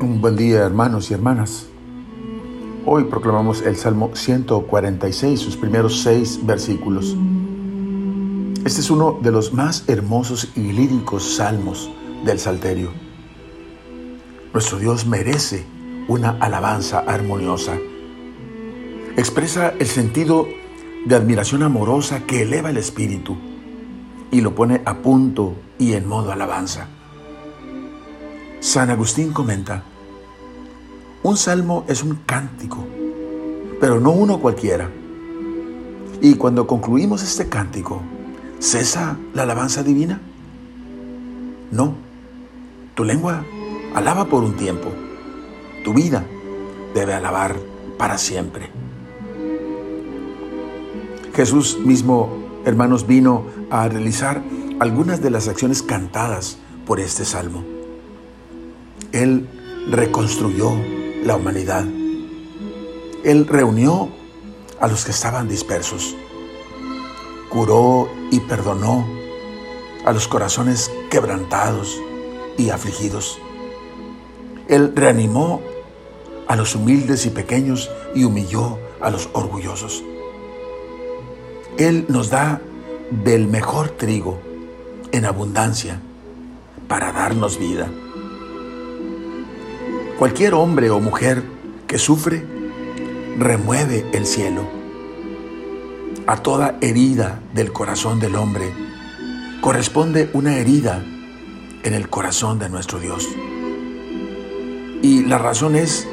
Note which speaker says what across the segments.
Speaker 1: Un buen día hermanos y hermanas. Hoy proclamamos el Salmo 146, sus primeros seis versículos. Este es uno de los más hermosos y líricos salmos del Salterio. Nuestro Dios merece una alabanza armoniosa. Expresa el sentido de admiración amorosa que eleva el espíritu y lo pone a punto y en modo alabanza. San Agustín comenta, un salmo es un cántico, pero no uno cualquiera. Y cuando concluimos este cántico, ¿cesa la alabanza divina? No, tu lengua alaba por un tiempo, tu vida debe alabar para siempre. Jesús mismo, hermanos, vino a realizar algunas de las acciones cantadas por este salmo. Él reconstruyó la humanidad. Él reunió a los que estaban dispersos, curó y perdonó a los corazones quebrantados y afligidos. Él reanimó a los humildes y pequeños y humilló a los orgullosos. Él nos da del mejor trigo en abundancia para darnos vida. Cualquier hombre o mujer que sufre remueve el cielo. A toda herida del corazón del hombre corresponde una herida en el corazón de nuestro Dios. Y la razón es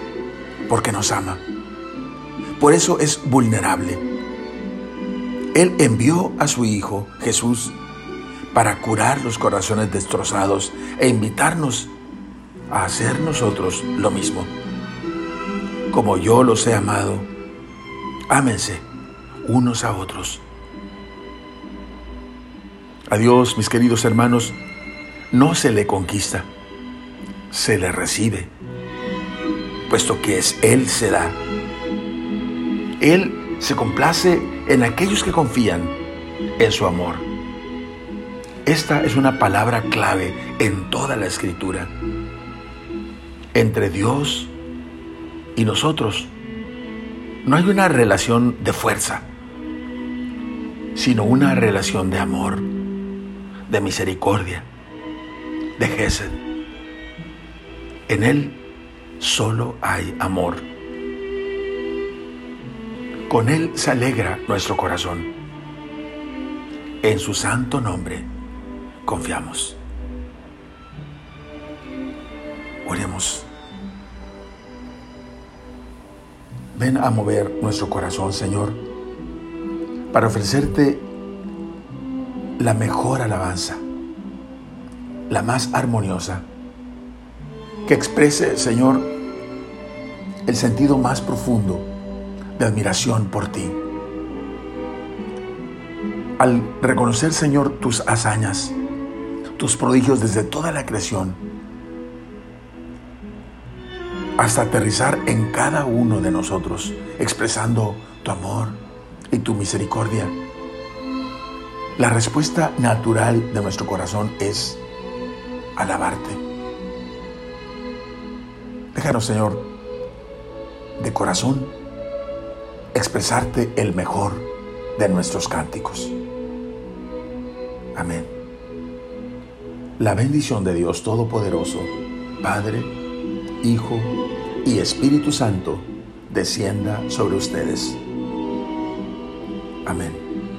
Speaker 1: porque nos ama. Por eso es vulnerable. Él envió a su Hijo Jesús para curar los corazones destrozados e invitarnos a hacer nosotros lo mismo. Como yo los he amado, ámense unos a otros. A Dios, mis queridos hermanos, no se le conquista, se le recibe, puesto que es Él se da. Él se complace en aquellos que confían en su amor. Esta es una palabra clave en toda la escritura entre Dios y nosotros. No hay una relación de fuerza, sino una relación de amor, de misericordia, de Gesed. En Él solo hay amor. Con Él se alegra nuestro corazón. En su santo nombre confiamos. Oremos. Ven a mover nuestro corazón, Señor, para ofrecerte la mejor alabanza, la más armoniosa, que exprese, Señor, el sentido más profundo de admiración por ti. Al reconocer, Señor, tus hazañas, tus prodigios desde toda la creación, hasta aterrizar en cada uno de nosotros, expresando tu amor y tu misericordia. La respuesta natural de nuestro corazón es alabarte. Déjanos, Señor, de corazón, expresarte el mejor de nuestros cánticos. Amén. La bendición de Dios Todopoderoso, Padre, Hijo y Espíritu Santo descienda sobre ustedes. Amén.